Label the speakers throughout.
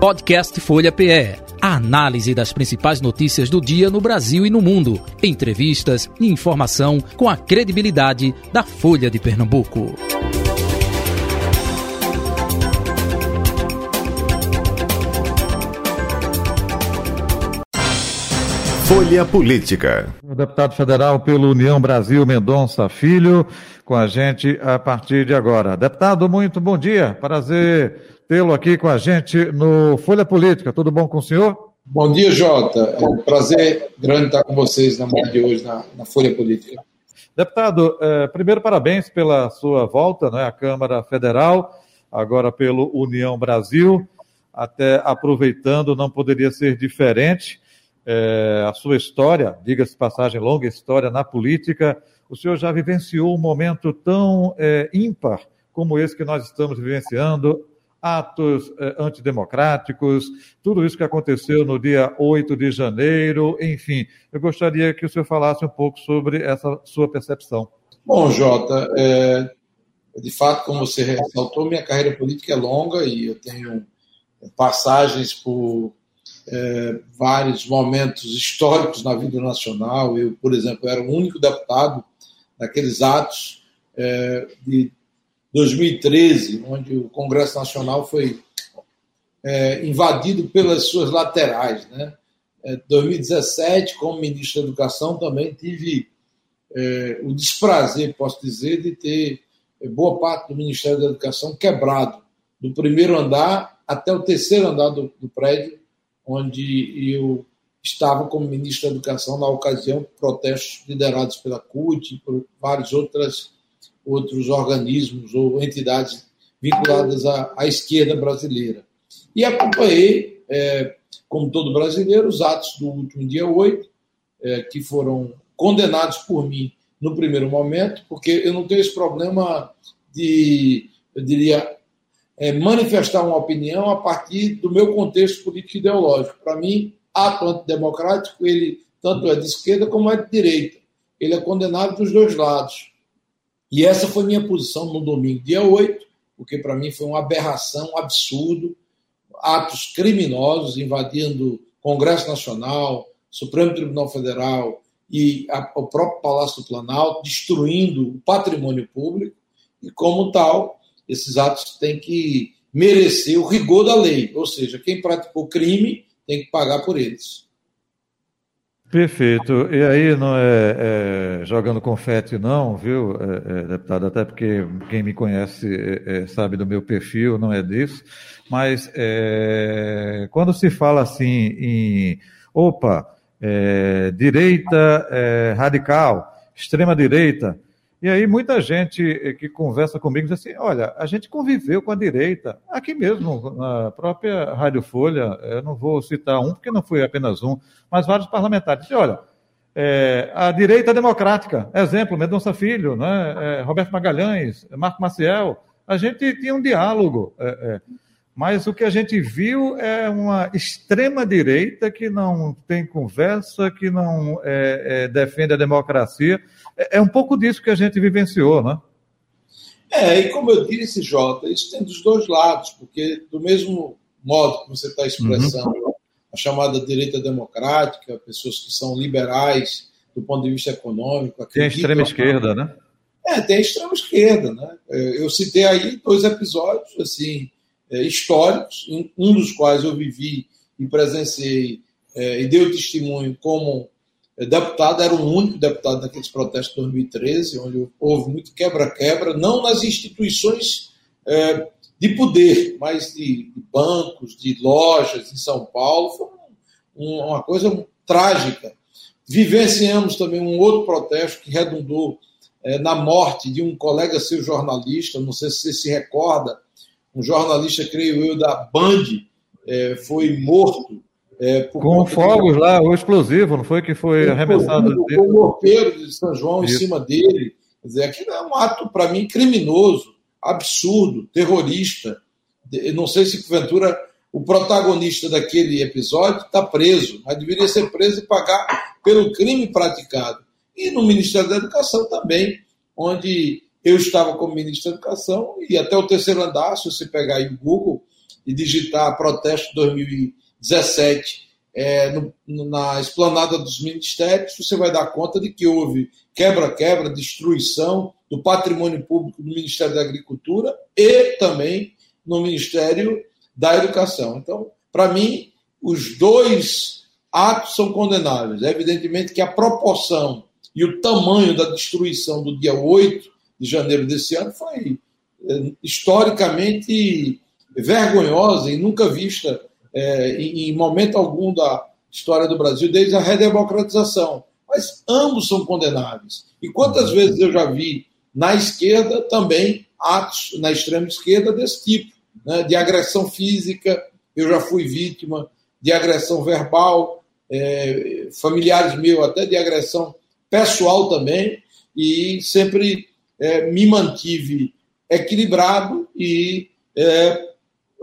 Speaker 1: Podcast Folha PE. A análise das principais notícias do dia no Brasil e no mundo. Entrevistas e informação com a credibilidade da Folha de Pernambuco.
Speaker 2: Folha Política.
Speaker 3: O deputado federal pelo União Brasil Mendonça Filho, com a gente a partir de agora. Deputado, muito bom dia. Prazer tê-lo aqui com a gente no Folha Política. Tudo bom com o senhor?
Speaker 4: Bom dia, Jota. É um prazer grande estar com vocês na manhã de hoje na, na Folha Política.
Speaker 3: Deputado, eh, primeiro parabéns pela sua volta né, à Câmara Federal, agora pelo União Brasil. Até aproveitando, não poderia ser diferente. Eh, a sua história, diga-se passagem, longa história na política. O senhor já vivenciou um momento tão eh, ímpar como esse que nós estamos vivenciando, atos eh, antidemocráticos, tudo isso que aconteceu no dia 8 de janeiro, enfim. Eu gostaria que o senhor falasse um pouco sobre essa sua percepção.
Speaker 4: Bom, Jota, é, de fato, como você ressaltou, minha carreira política é longa e eu tenho passagens por é, vários momentos históricos na vida nacional. Eu, por exemplo, era o único deputado naqueles atos é, de 2013, onde o Congresso Nacional foi é, invadido pelas suas laterais. Né? É, 2017, como ministro da Educação, também tive é, o desprazer, posso dizer, de ter é, boa parte do Ministério da Educação quebrado, do primeiro andar até o terceiro andar do, do prédio, onde eu estava como ministro da Educação na ocasião, protestos liderados pela CUT e por várias outras outros organismos ou entidades vinculadas à, à esquerda brasileira. E acompanhei, é, como todo brasileiro, os atos do último dia 8, é, que foram condenados por mim no primeiro momento, porque eu não tenho esse problema de, eu diria, é, manifestar uma opinião a partir do meu contexto político ideológico. Para mim, ato antidemocrático, ele tanto é de esquerda como é de direita. Ele é condenado dos dois lados. E essa foi minha posição no domingo, dia 8, porque para mim foi uma aberração, um absurdo, atos criminosos invadindo Congresso Nacional, Supremo Tribunal Federal e a, o próprio Palácio do Planalto, destruindo o patrimônio público, e como tal, esses atos têm que merecer o rigor da lei, ou seja, quem praticou crime tem que pagar por eles.
Speaker 3: Perfeito. E aí não é, é jogando confete não, viu, é, é, deputado? Até porque quem me conhece é, é, sabe do meu perfil, não é disso. Mas é, quando se fala assim em, opa, direita radical, extrema direita, e aí muita gente eh, que conversa comigo diz assim, olha, a gente conviveu com a direita, aqui mesmo, na própria Rádio Folha, eu não vou citar um, porque não foi apenas um, mas vários parlamentares. Dizem, olha, é, a direita democrática, exemplo, Mendonça Filho, né, é, Roberto Magalhães, Marco Maciel, a gente tinha um diálogo, é, mas o que a gente viu é uma extrema-direita que não tem conversa, que não defende a democracia. É, é, um pouco disso que a gente vivenciou, né?
Speaker 4: É, e como eu disse, Jota, isso tem dos dois lados, porque do mesmo modo que você está expressando uhum. a chamada direita democrática, pessoas que são liberais do ponto de vista econômico.
Speaker 3: Tem a extrema-esquerda, né?
Speaker 4: É, tem a extrema-esquerda, né? Eu citei aí dois episódios, assim, é, históricos, um dos quais eu vivi e presenciei é, e dei testemunho como é, deputado, era o único deputado naqueles protestos de 2013, onde houve muito quebra-quebra, não nas instituições é, de poder, mas de, de, bancos, de lojas em São Paulo. Foi um, uma coisa trágica. Vivenciamos também um outro protesto que redundou é, na morte de um colega seu jornalista, não sei se você se recorda, um jornalista, creio eu, da Band, é, foi morto.
Speaker 3: É, com fogos de... lá, o explosivo, não foi que foi arremessado?
Speaker 4: Com o morteiro de São João Isso. em cima dele. Quer dizer, aquilo é um ato, para mim, criminoso, absurdo, terrorista. Eu não sei se, porventura, o protagonista daquele episódio está preso, mas deveria ser preso e pagar pelo crime praticado. E no Ministério da Educação também, onde eu estava como ministro da Educação e até o terceiro andar, se você pegar aí o Google, e digitar protesto 2017 é, no, na esplanada dos ministérios, você vai dar conta de que houve quebra-quebra, destruição do patrimônio público do Ministério da Agricultura e também no Ministério da Educação. Então, para mim, os dois atos são condenáveis. É evidentemente que a proporção e o tamanho da destruição do dia 8 de janeiro desse ano foi é, historicamente vergonhosa e nunca vista é, em, momento algum da história do Brasil, desde a redemocratização. Mas ambos são condenáveis. E quantas vezes eu já vi na esquerda também atos, na extrema esquerda, desse tipo, né, de agressão física, eu já fui vítima de agressão verbal, é, familiares meus até de agressão pessoal também, e sempre é, me mantive equilibrado e é,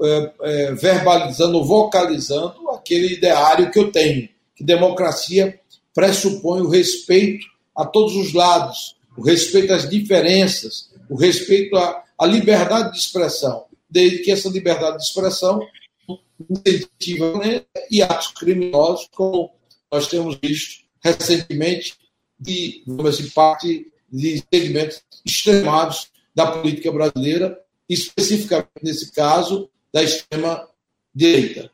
Speaker 4: é, é, verbalizando, vocalizando aquele ideário que eu tenho, que democracia pressupõe o respeito a todos os lados, o respeito às diferenças, o respeito à, à liberdade de expressão, desde que essa liberdade de expressão incentiva e atos criminosos, como nós temos visto recentemente, de assim, parte de segmentos extremados da política brasileira, especificamente nesse caso, da extrema-direita.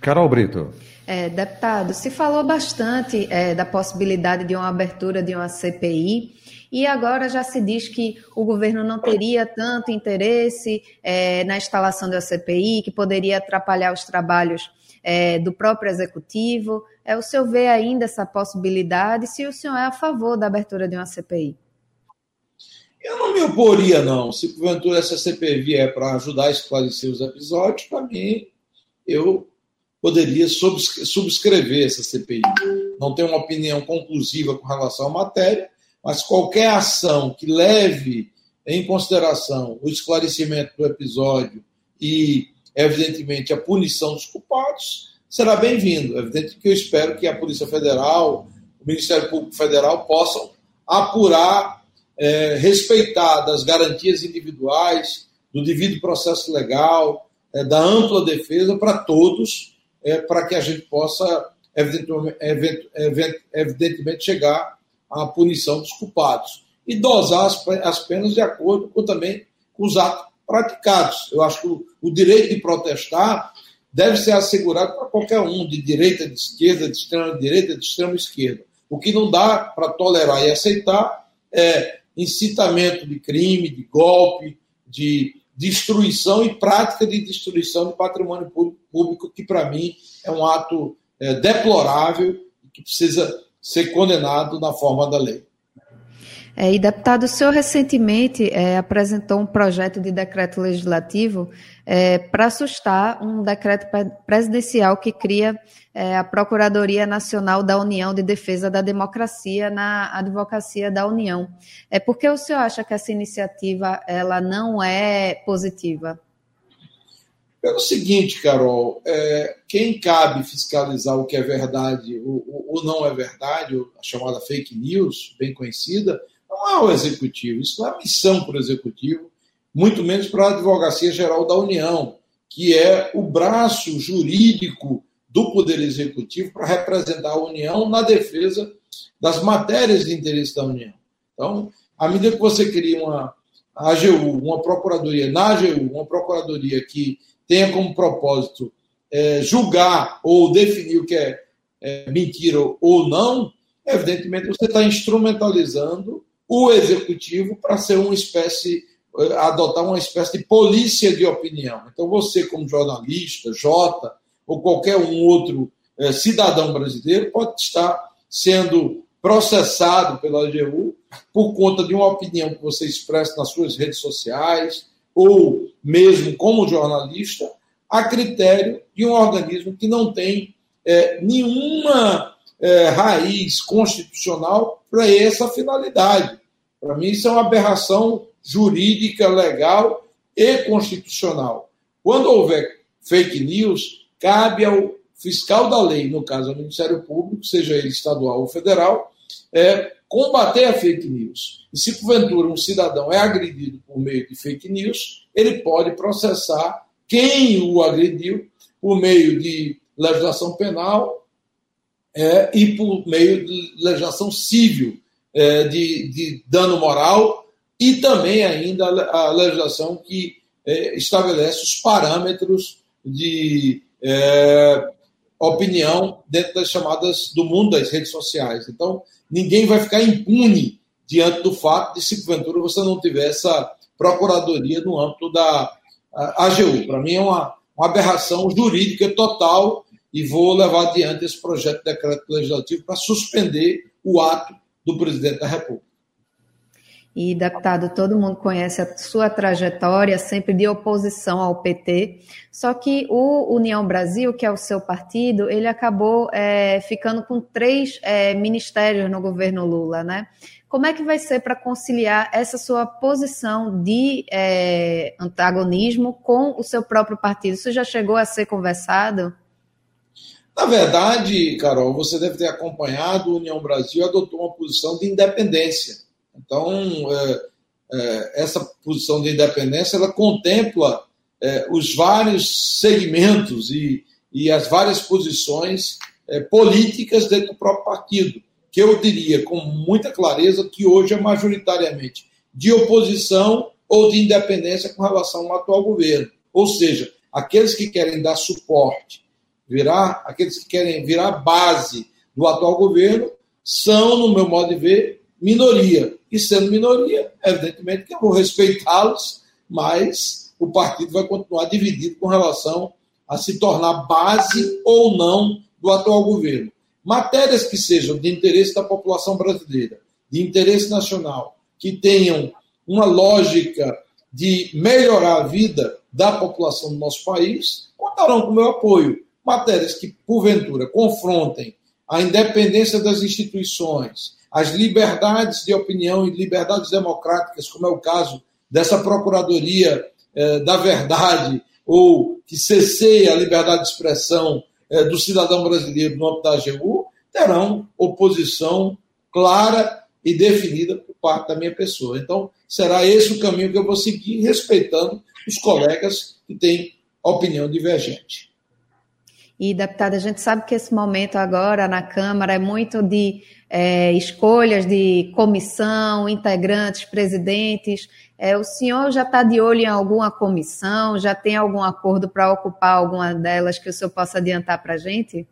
Speaker 3: Carol Brito.
Speaker 5: É, deputado, se falou bastante é, da possibilidade de uma abertura de uma CPI e agora já se diz que o governo não teria tanto interesse é, na instalação da CPI, que poderia atrapalhar os trabalhos é, do próprio executivo. É, o senhor vê ainda essa possibilidade? Se o senhor é a favor da abertura de uma CPI?
Speaker 4: Eu não me oporia, não. Se porventura essa CPI vier para ajudar a esclarecer os episódios, para mim, eu poderia subscrever essa CPI. Não tenho uma opinião conclusiva com relação à matéria, mas qualquer ação que leve em consideração o esclarecimento do episódio e, evidentemente, a punição dos culpados, será bem-vindo. É evidente que eu espero que a Polícia Federal, o Ministério Público Federal possam apurar é, respeitar das garantias individuais, do devido processo legal, é, da ampla defesa para todos, é, para que a gente possa, evidentemente, evidentemente, chegar à punição dos culpados. E dosar as, as penas de acordo com também com os atos praticados. Eu acho que o, o direito de protestar deve ser assegurado para qualquer um, de direita, de esquerda, de extrema direita, de extrema esquerda. O que não dá para tolerar e aceitar é incitamento de crime, de golpe, de destruição e prática de destruição do patrimônio público, que para mim é um ato é, deplorável e que precisa ser condenado na forma da lei.
Speaker 5: É, e deputado, o senhor recentemente é, apresentou um projeto de decreto legislativo é, para assustar um decreto presidencial que cria é, a Procuradoria Nacional da União de Defesa da Democracia na Advocacia da União. É porque o senhor acha que essa iniciativa ela não é positiva?
Speaker 4: Pelo seguinte, Carol, é, quem cabe fiscalizar o que é verdade ou não é verdade, a chamada fake news, bem conhecida, não é o executivo, isso não é missão para o executivo, muito menos para a Advocacia Geral da União, que é o braço jurídico do Poder Executivo para representar a União na defesa das matérias de interesse da União. Então, à medida que você cria uma AGU, uma procuradoria na AGU, uma procuradoria que tenha como propósito é, julgar ou definir o que é, é mentira ou não, evidentemente você está instrumentalizando o executivo para ser uma espécie, eh, adotar uma espécie de polícia de opinião. Então, você, como jornalista, Jota, ou qualquer um outro é, cidadão brasileiro, pode estar sendo processado pela AGU por conta de uma opinião que você expressa nas suas redes sociais, ou mesmo como jornalista, a critério de um organismo que não tem é, nenhuma raiz constitucional para essa finalidade. Para mim, isso é uma aberração jurídica, legal e constitucional. Quando houver fake news, cabe ao fiscal da lei, no caso ao Ministério Público, seja ele estadual ou federal, é, combater a fake news. E se porventura um cidadão é agredido por meio de fake news, ele pode processar quem o agrediu por meio de legislação penal é, e por meio de legislação civil é, de, de, dano moral e também ainda a legislação que é, estabelece os parâmetros de é, opinião dentro das chamadas do mundo das redes sociais. Então, ninguém vai ficar impune diante do fato de se porventura você não tiver essa procuradoria no âmbito da AGU. Para mim é uma, uma aberração jurídica total e vou levar adiante esse projeto de decreto legislativo para suspender o ato do presidente da República.
Speaker 5: E, deputado, todo mundo conhece a sua trajetória, sempre de oposição ao PT. Só que o União Brasil, que é o seu partido, ele acabou é, ficando com três é, ministérios no governo Lula, né? Como é que vai ser para conciliar essa sua posição de é, antagonismo com o seu próprio partido? Isso já chegou a ser conversado?
Speaker 4: Na verdade, Carol, você deve ter acompanhado, a União Brasil adotou uma posição de independência. Então, é, é, essa posição de independência ela contempla é, os vários segmentos e, e as várias posições é, políticas dentro do próprio partido que eu diria com muita clareza que hoje é majoritariamente de oposição ou de independência com relação ao atual governo. Ou seja, aqueles que querem dar suporte, virar, aqueles que querem virar base do atual governo, são, no meu modo de ver, minoria. E sendo minoria, evidentemente que eu vou respeitá-los, mas o partido vai continuar dividido com relação a se tornar base ou não do atual governo. Matérias que sejam de interesse da população brasileira, de interesse nacional, que tenham uma lógica de melhorar a vida da população do nosso país, contarão com o meu apoio. Matérias que, porventura, confrontem a independência das instituições, as liberdades de opinião e liberdades democráticas, como é o caso dessa Procuradoria eh, da Verdade, ou que cesseia a liberdade de expressão é, do cidadão brasileiro no âmbito da AGU terão oposição clara e definida por parte da minha pessoa. Então, será esse o caminho que eu vou seguir, respeitando os colegas que têm opinião divergente.
Speaker 5: E, deputada, a gente sabe que esse momento agora na Câmara é muito de é, escolhas de comissão, integrantes, presidentes. É, o senhor já está de olho em alguma comissão? Já tem algum acordo para ocupar alguma delas que o senhor possa adiantar para a gente?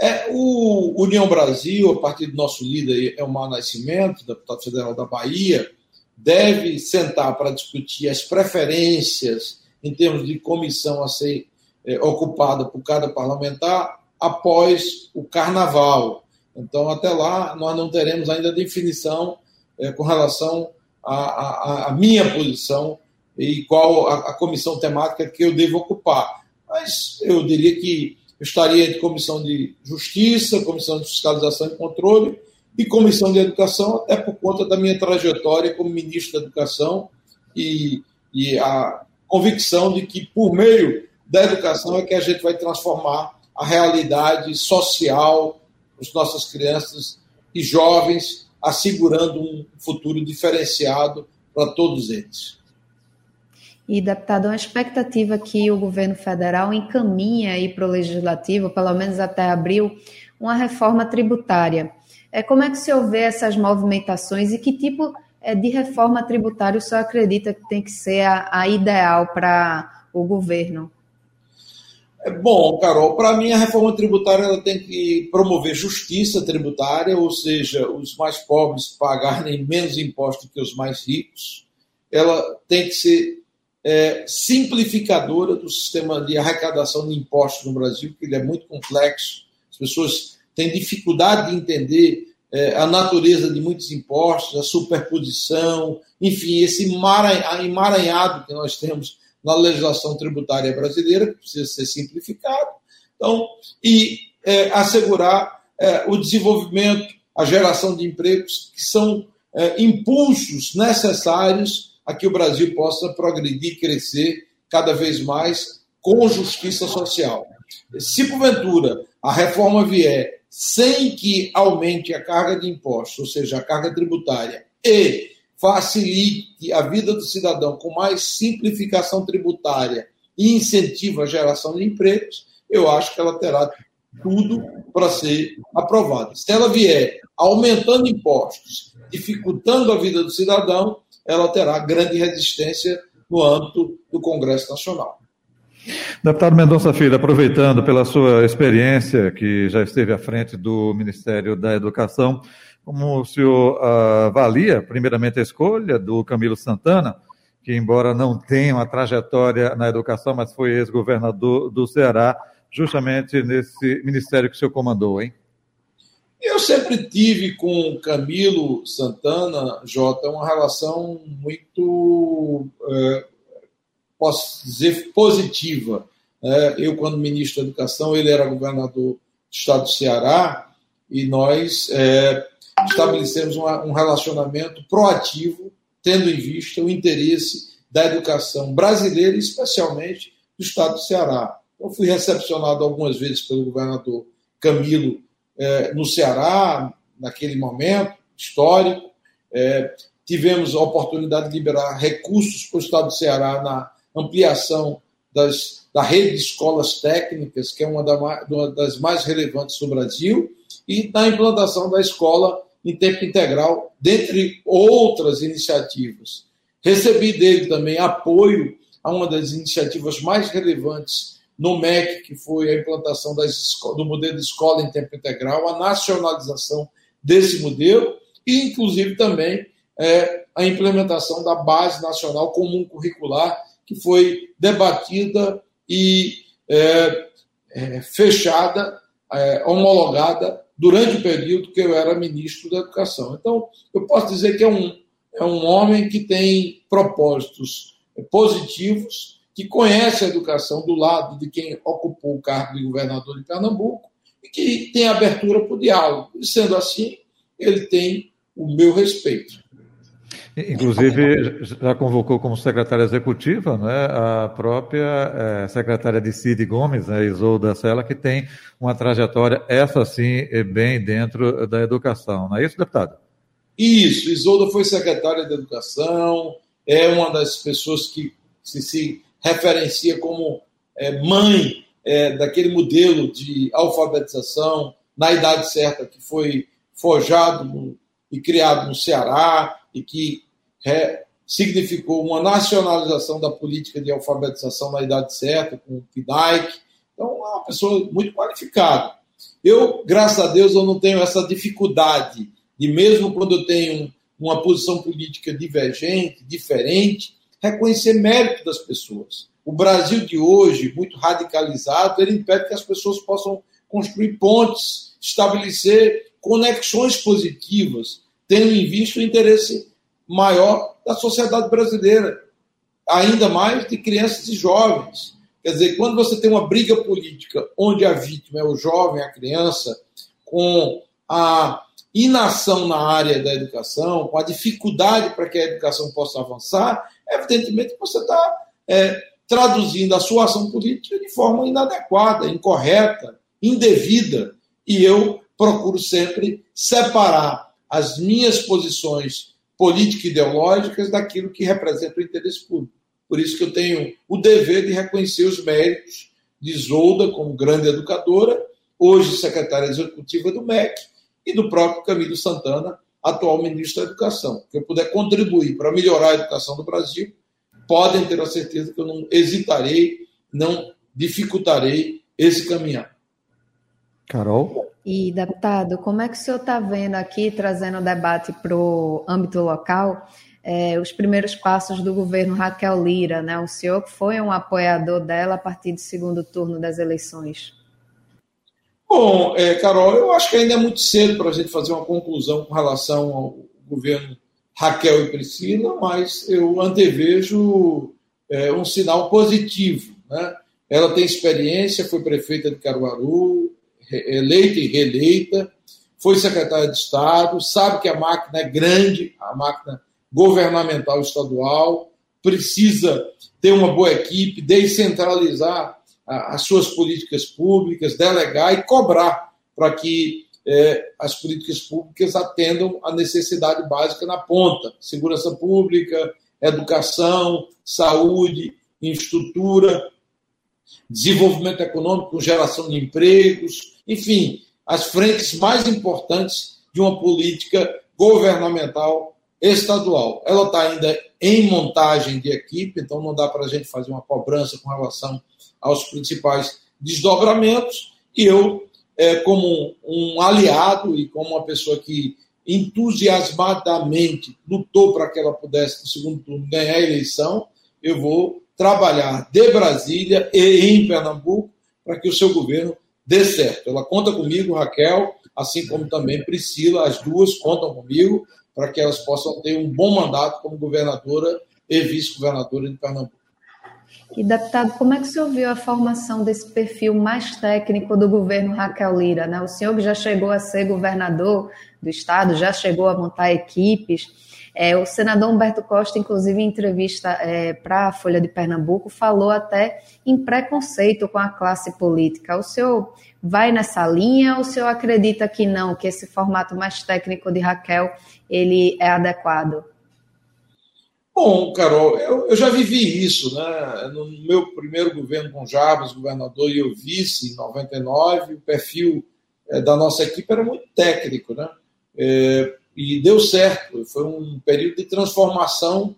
Speaker 4: É, o União Brasil, a partir do nosso líder, é o Mar Nascimento, deputado federal da Bahia, deve sentar para discutir as preferências em termos de comissão a ser é, ocupada por cada parlamentar após o carnaval. Então, até lá, nós não teremos ainda definição é, com relação a minha posição e qual a, a, comissão temática que eu devo ocupar. Mas eu diria que eu estaria entre comissão de justiça, comissão de fiscalização e controle e comissão de educação, até por conta da minha trajetória como ministro da educação e, e a convicção de que por meio da educação é que a gente vai transformar a realidade social das nossas crianças e jovens assegurando um futuro diferenciado para todos eles.
Speaker 5: E, deputado, uma expectativa que o governo federal encaminha aí para o legislativo, pelo menos até abril, uma reforma tributária. É, como é que o senhor vê essas movimentações e que tipo é, de reforma tributária o senhor acredita que tem que ser a, a ideal para o governo?
Speaker 4: É bom, Carol, para mim a reforma tributária ela tem que promover justiça tributária, ou seja, os mais pobres pagarem menos impostos que os mais ricos. Ela tem que ser é, simplificadora do sistema de arrecadação de impostos no Brasil, que ele é muito complexo. As pessoas têm dificuldade de entender é, a natureza de muitos impostos, a superposição, enfim, esse emaranhado que nós temos na legislação tributária brasileira, que precisa ser simplificado, então, e é, assegurar é, o desenvolvimento, a geração de empregos, que são é, impulsos necessários a que o Brasil possa progredir, crescer cada vez mais com justiça social. Se, porventura, a reforma vier sem que aumente a carga de impostos, ou seja, a carga tributária, e facilite a vida do cidadão com mais simplificação tributária e incentiva a geração de empregos, eu acho que ela terá tudo para ser aprovada. Se ela vier aumentando impostos, dificultando a vida do cidadão, ela terá grande resistência no âmbito do Congresso Nacional.
Speaker 3: Deputado Mendonça Filho, aproveitando pela sua experiência, que já esteve à frente do Ministério da Educação, como o senhor ah, avalia, primeiramente, a escolha do Camilo Santana, que, embora não tenha uma trajetória na educação, mas foi ex-governador do Ceará, justamente nesse ministério que o senhor comandou, hein?
Speaker 4: Eu sempre tive com Camilo Santana, Jota, uma relação muito, é, posso dizer, positiva. É, eu, quando ministro da Educação, ele era governador do estado do Ceará e nós é, estabelecemos uma, um relacionamento proativo, tendo em vista o interesse da educação brasileira, especialmente do estado do Ceará. Eu fui recepcionado algumas vezes pelo governador Camilo é, no Ceará, naquele momento histórico. É, tivemos a oportunidade de liberar recursos para o Estado do Ceará na ampliação das, da rede de escolas técnicas, que é uma, da, uma das mais relevantes do Brasil, e na implantação da escola em tempo integral, dentre outras iniciativas. Recebi dele também apoio a uma das iniciativas mais relevantes no MEC, que foi a implantação das, do modelo de escola em tempo integral, a nacionalização desse modelo e, inclusive, também é, a implementação da Base Nacional Comum Curricular, que foi debatida e é, é, fechada, é, homologada durante o período que eu era ministro da Educação. Então, eu posso dizer que é um, é um homem que tem propósitos positivos que conhece a educação do lado de quem ocupou o cargo de governador de Pernambuco e que tem abertura para o diálogo. E sendo assim, ele tem o meu respeito.
Speaker 3: Inclusive, já convocou como secretária executiva né, a própria é, secretária de Cid Gomes, né, Isolda Sela, que tem uma trajetória, essa sim, bem dentro da educação. Não é isso, deputado?
Speaker 4: Isso, Isolda foi secretária de Educação, é uma das pessoas que se, se referencia como é, mãe é, daquele modelo de alfabetização na idade certa que foi forjado no, e criado no Ceará e que é, significou uma nacionalização da política de alfabetização na idade certa, com o PIDAIC. Então, é uma pessoa muito qualificada. Eu, graças a Deus, eu não tenho essa dificuldade de, mesmo quando eu tenho uma posição política divergente, diferente, reconhecer mérito das pessoas. O Brasil de hoje, muito radicalizado, ele impede que as pessoas possam construir pontes, estabelecer conexões positivas, tendo em vista o interesse maior da sociedade brasileira, ainda mais de crianças e jovens. Quer dizer, quando você tem uma briga política onde a vítima é o jovem, a criança, com a inação na área da educação, com a dificuldade para que a educação possa avançar, evidentemente você está é, traduzindo a sua ação política de forma inadequada, incorreta, indevida. E eu procuro sempre separar as minhas posições político-ideológicas daquilo que representa o interesse público. Por isso que eu tenho o dever de reconhecer os méritos de Isolda como grande educadora, hoje secretária executiva do MEC, e do próprio Camilo Santana, atual ministro da Educação. Que eu puder contribuir para melhorar a educação do Brasil, podem ter a certeza que eu não hesitarei, não dificultarei esse caminhar.
Speaker 3: Carol?
Speaker 5: E, deputado, como é que o senhor está vendo aqui, trazendo o debate para o âmbito local, é, os primeiros passos do governo Raquel Lira, né? O senhor que foi um apoiador dela a partir do segundo turno das eleições.
Speaker 4: Bom, é, Carol, eu acho que ainda é muito cedo para a gente fazer uma conclusão com relação ao governo Raquel e Priscila, mas eu antevejo é, um sinal positivo. Né? Ela tem experiência, foi prefeita de Caruaru, eleita e reeleita, foi secretária de Estado, sabe que a máquina é grande, a máquina governamental estadual, precisa ter uma boa equipe, descentralizar as suas políticas públicas, delegar e cobrar para que é, as políticas públicas atendam a necessidade básica na ponta: segurança pública, educação, saúde, infraestrutura, desenvolvimento econômico geração de empregos, enfim, as frentes mais importantes de uma política governamental estadual. Ela está ainda em montagem de equipe, então não dá para a gente fazer uma cobrança com relação aos principais desdobramentos, e eu, é, como um aliado e como uma pessoa que entusiasmadamente lutou para que ela pudesse, no segundo turno, ganhar a eleição, eu vou trabalhar de Brasília e em Pernambuco para que o seu governo dê certo. Ela conta comigo, Raquel, assim como também Priscila, as duas contam comigo para que elas possam ter um bom mandato como governadora e vice-governadora de Pernambuco.
Speaker 5: E, deputado, como é que o senhor viu a formação desse perfil mais técnico do governo Raquel Lira? Né? O senhor que já chegou a ser governador do estado, já chegou a montar equipes. É, o senador Humberto Costa, inclusive, em entrevista é, para a Folha de Pernambuco, falou até em preconceito com a classe política. O senhor vai nessa linha ou o senhor acredita que não, que esse formato mais técnico de Raquel ele é adequado?
Speaker 4: Bom, Carol, eu, eu, já vivi isso, né? No meu primeiro governo com Jarbas, governador e eu vice, em 99, o perfil é, da nossa equipe era muito técnico, né? É, e deu certo. Foi um período de transformação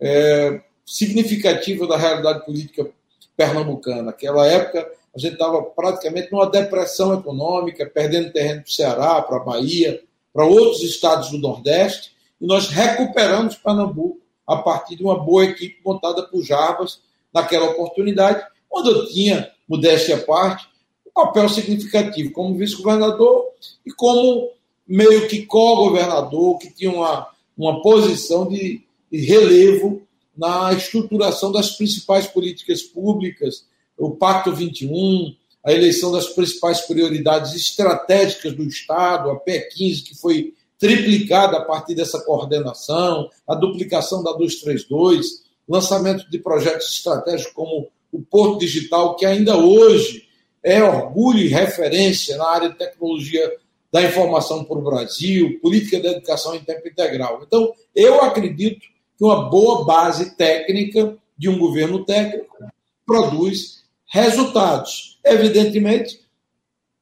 Speaker 4: é, significativa da realidade política pernambucana. Naquela época, a gente estava praticamente numa depressão econômica, perdendo terreno para o Ceará, para a Bahia, para outros estados do Nordeste, e nós recuperamos Pernambuco a partir de uma boa equipe montada por Jarbas naquela oportunidade, onde eu tinha, modéstia à parte, um papel significativo como vice-governador e como meio que co-governador, que tinha uma, uma posição de, relevo na estruturação das principais políticas públicas, o Pacto 21, a eleição das principais prioridades estratégicas do Estado, a PE15, que foi triplicada a partir dessa coordenação, a duplicação da 232, lançamento de projetos estratégicos como o Porto Digital, que ainda hoje é orgulho e referência na área de tecnologia da informação para o Brasil, política de educação em tempo integral. Então, eu acredito que uma boa base técnica de um governo técnico produz resultados. Evidentemente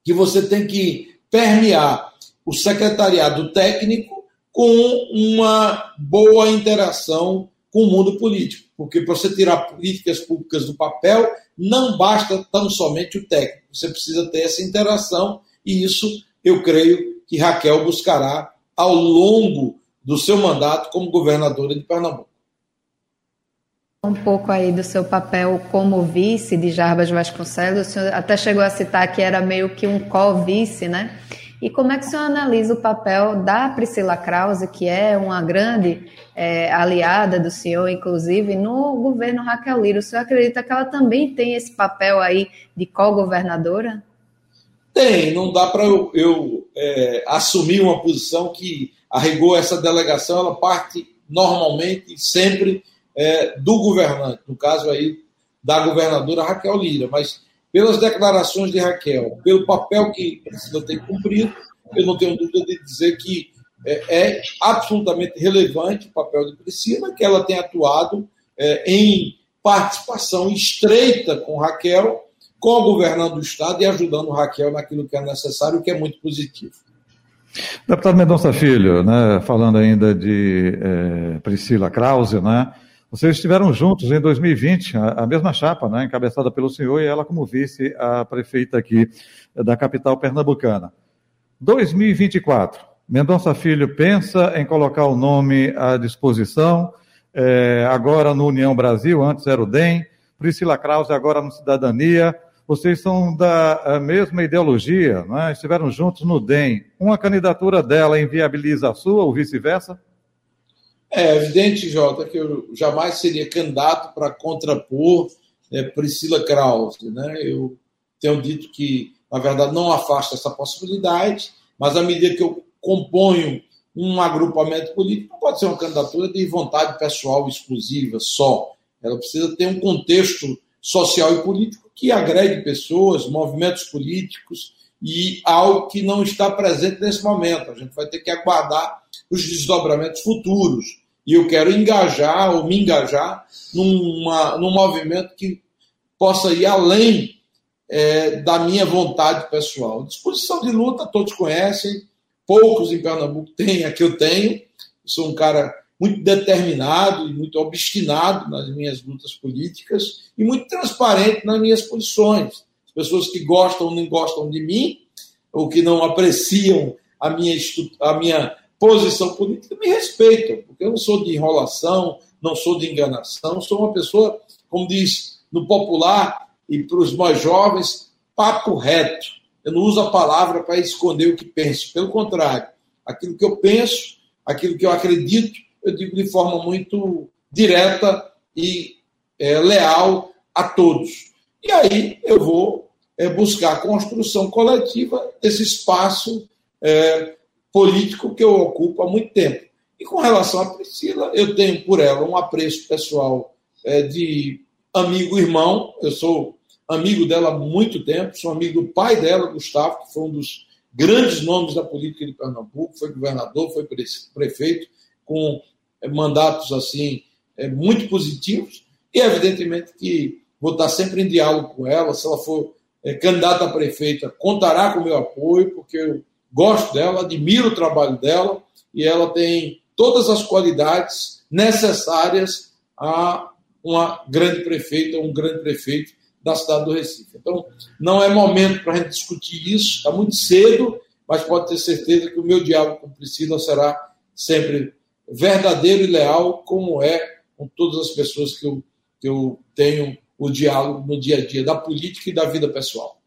Speaker 4: que você tem que permear o secretariado técnico com uma boa interação com o mundo político, porque para você tirar políticas públicas do papel, não basta tão somente o técnico, você precisa ter essa interação, e isso eu creio que Raquel buscará ao longo do seu mandato como governadora de Pernambuco.
Speaker 5: Um pouco aí do seu papel como vice de Jarbas Vasconcelos, o senhor até chegou a citar que era meio que um co-vice, né? E como é que o senhor analisa o papel da Priscila Krause, que é uma grande é, aliada do senhor, inclusive, no governo Raquel Lira? O senhor acredita que ela também tem esse papel aí de co-governadora?
Speaker 4: Tem, não dá para eu, eu é, assumir uma posição que arregou essa delegação, ela parte normalmente sempre é, do governante, no caso aí da governadora Raquel Lira, mas pelas declarações de Raquel, pelo papel que precisa ter cumprido, eu não tenho dúvida de dizer que é, é absolutamente relevante o papel de Priscila, que ela tem atuado é, em participação estreita com Raquel, co-governando o Estado e ajudando Raquel naquilo que é necessário, o que é muito positivo.
Speaker 3: Deputado Mendonça Filho, né, falando ainda de é, Priscila Krause, né, vocês estiveram juntos em 2020, a, a, mesma chapa, né, encabeçada pelo senhor e ela como vice a prefeita aqui da capital pernambucana. 2024, Mendonça Filho pensa em colocar o nome à disposição, é, agora no União Brasil, antes era o DEM, Priscila Krause agora no Cidadania, vocês são da mesma ideologia, né? estiveram juntos no DEM. Uma candidatura dela inviabiliza a sua ou vice-versa?
Speaker 4: É evidente, Jota, que eu jamais seria candidato para contrapor é, Priscila Krause. Né? Eu tenho dito que, na verdade, não afasta essa possibilidade, mas à medida que eu componho um agrupamento político, não pode ser uma candidatura de vontade pessoal exclusiva só. Ela precisa ter um contexto social e político que agregue pessoas, movimentos políticos e algo que não está presente nesse momento. A gente vai ter que aguardar os desdobramentos futuros. E eu quero engajar ou me engajar numa, num movimento que possa ir além é, da minha vontade pessoal. Disposição de luta, todos conhecem, poucos em Pernambuco têm a que eu tenho. Eu sou um cara muito determinado e muito obstinado nas minhas lutas políticas e muito transparente nas minhas posições. As pessoas que gostam ou não gostam de mim, ou que não apreciam a minha, a minha posição política, me respeitam, porque eu não sou de enrolação, não sou de enganação, sou uma pessoa, como diz no popular e para os mais jovens, papo reto. Eu não uso a palavra para esconder o que penso, pelo contrário, aquilo que eu penso, aquilo que eu acredito, eu digo de forma muito direta e é, leal a todos. E aí eu vou é, buscar a construção coletiva desse espaço é, político que eu ocupo há muito tempo. E com relação à Priscila, eu tenho por ela um apreço pessoal é, de amigo-irmão. Eu sou amigo dela há muito tempo, sou amigo do pai dela, Gustavo, que foi um dos grandes nomes da política de Pernambuco, foi governador, foi prefeito, com mandatos assim é, muito positivos. E evidentemente que vou estar sempre em diálogo com ela. Se ela for é, candidata a prefeita, contará com o meu apoio, porque eu gosto dela, admiro o trabalho dela e ela tem todas as qualidades necessárias a uma grande prefeita, um grande prefeito da cidade do Recife. Então, não é momento para a gente discutir isso, está muito cedo, mas pode ter certeza que o meu diálogo com Priscila será sempre verdadeiro e leal, como é com todas as pessoas que eu, que eu tenho o diálogo no dia a dia da política e da vida pessoal.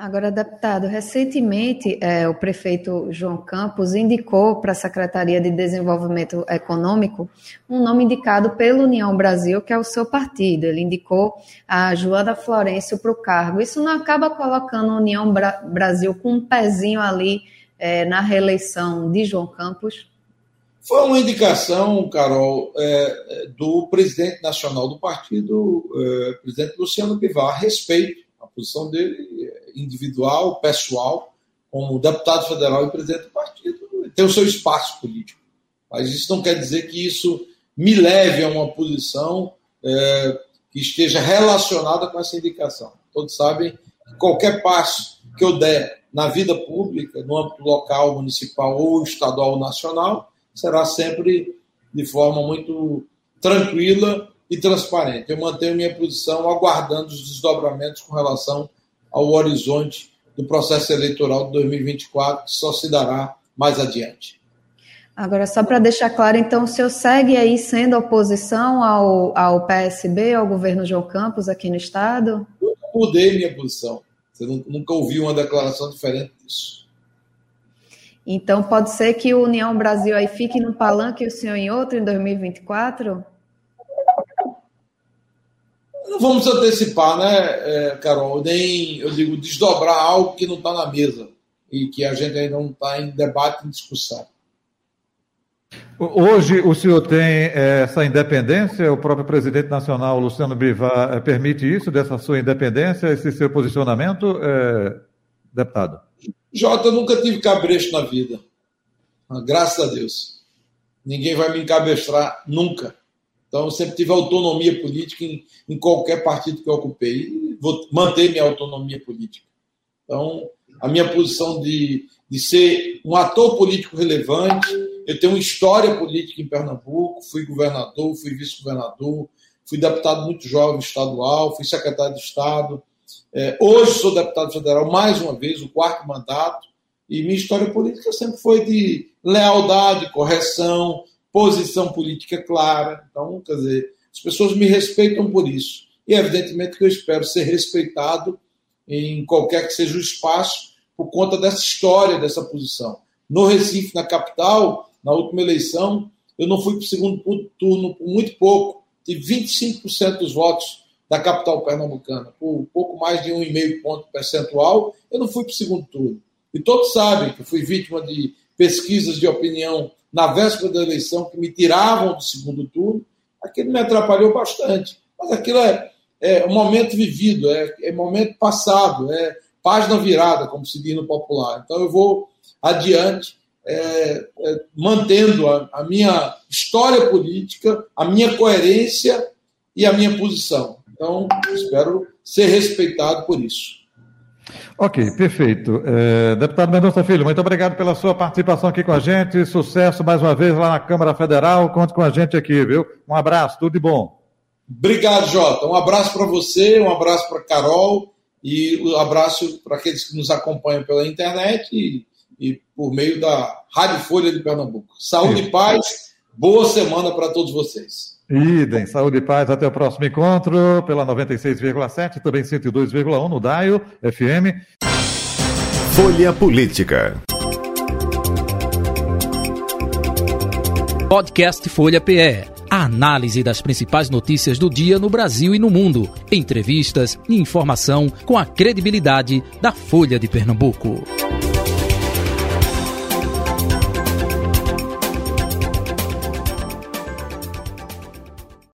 Speaker 5: Agora, deputado, recentemente é, o prefeito João Campos indicou para a Secretaria de Desenvolvimento Econômico um nome indicado pela União Brasil, que é o seu partido. Ele indicou a Joana Florencio para o cargo. Isso não acaba colocando a União Bra Brasil com um pezinho ali é, na reeleição de João Campos?
Speaker 4: Foi uma indicação, Carol, é, do presidente nacional do partido, é, presidente Luciano Bivar, a respeito a posição dele individual, pessoal, como deputado federal e presidente do partido, tem o seu espaço político. Mas isso não quer dizer que isso me leve a uma posição é, que esteja relacionada com essa indicação. Todos sabem que qualquer passo que eu der na vida pública, no âmbito local, municipal ou estadual ou nacional, será sempre de forma muito tranquila e transparente. Eu mantenho minha posição aguardando os desdobramentos com relação ao horizonte do processo eleitoral de 2024, que só se dará mais adiante.
Speaker 5: Agora, só para deixar claro, então, o senhor segue aí sendo oposição ao, ao PSB, ao governo João Campos aqui no Estado?
Speaker 4: Eu mudei minha posição. Você nunca ouviu uma declaração diferente disso.
Speaker 5: Então, pode ser que o União Brasil aí fique num palanque e o senhor em outro em 2024?
Speaker 4: Não vamos antecipar, né, é, Carol? Nem, eu digo, desdobrar algo que não está na mesa e que a gente ainda não está em debate, em discussão.
Speaker 3: Hoje o senhor tem é, essa independência? O próprio presidente nacional, Luciano Bivar, é, permite isso, dessa sua independência, esse seu posicionamento, é, deputado?
Speaker 4: Jota, nunca tive cabresto na vida. Graças a Deus. Ninguém vai me encabestrar nunca. Então, eu sempre tive autonomia política em, em qualquer partido que eu ocupei. E vou manter minha autonomia política. Então, a minha posição de, de ser um ator político relevante, eu tenho uma história política em Pernambuco, fui governador, fui vice-governador, fui deputado muito jovem estadual, fui secretário de Estado, é, hoje sou deputado federal mais uma vez, o quarto mandato, e minha história política sempre foi de lealdade, correção, posição política clara. Então, quer dizer, as pessoas me respeitam por isso. E, evidentemente, que eu espero ser respeitado em qualquer que seja o espaço, por conta dessa história, dessa posição. No Recife, na capital, na última eleição, eu não fui para o segundo turno por muito pouco, tive 25% dos votos da capital pernambucana, por pouco mais de um e meio ponto percentual, eu não fui para o segundo turno. E todos sabem que fui vítima de pesquisas de opinião na véspera da eleição que me tiravam do segundo turno. Aquilo me atrapalhou bastante. Mas aquilo é, é um momento vivido, é, é momento passado, é página virada, como se diz no popular. Então eu vou adiante, é, é, mantendo a, a, minha história política, a minha coerência e a minha posição Então, espero ser respeitado por isso.
Speaker 3: Ok, perfeito. É, deputado Mendonça Filho, muito obrigado pela sua participação aqui com a gente. Sucesso mais uma vez lá na Câmara Federal. Conte com a gente aqui, viu? Um abraço, tudo de bom.
Speaker 4: Obrigado, Jota. Um abraço para você, um abraço para Carol e um abraço para aqueles que nos acompanham pela internet e, e, por meio da Rádio Folha de Pernambuco. Saúde Sim. e paz, boa semana para todos vocês.
Speaker 3: Idem, saúde e paz, até o próximo encontro, pela 96,7, também 102,1 no Daio FM.
Speaker 2: Folha Política.
Speaker 1: Podcast Folha PE. A análise das principais notícias do dia no Brasil e no mundo. Entrevistas e informação com a credibilidade da Folha de Pernambuco.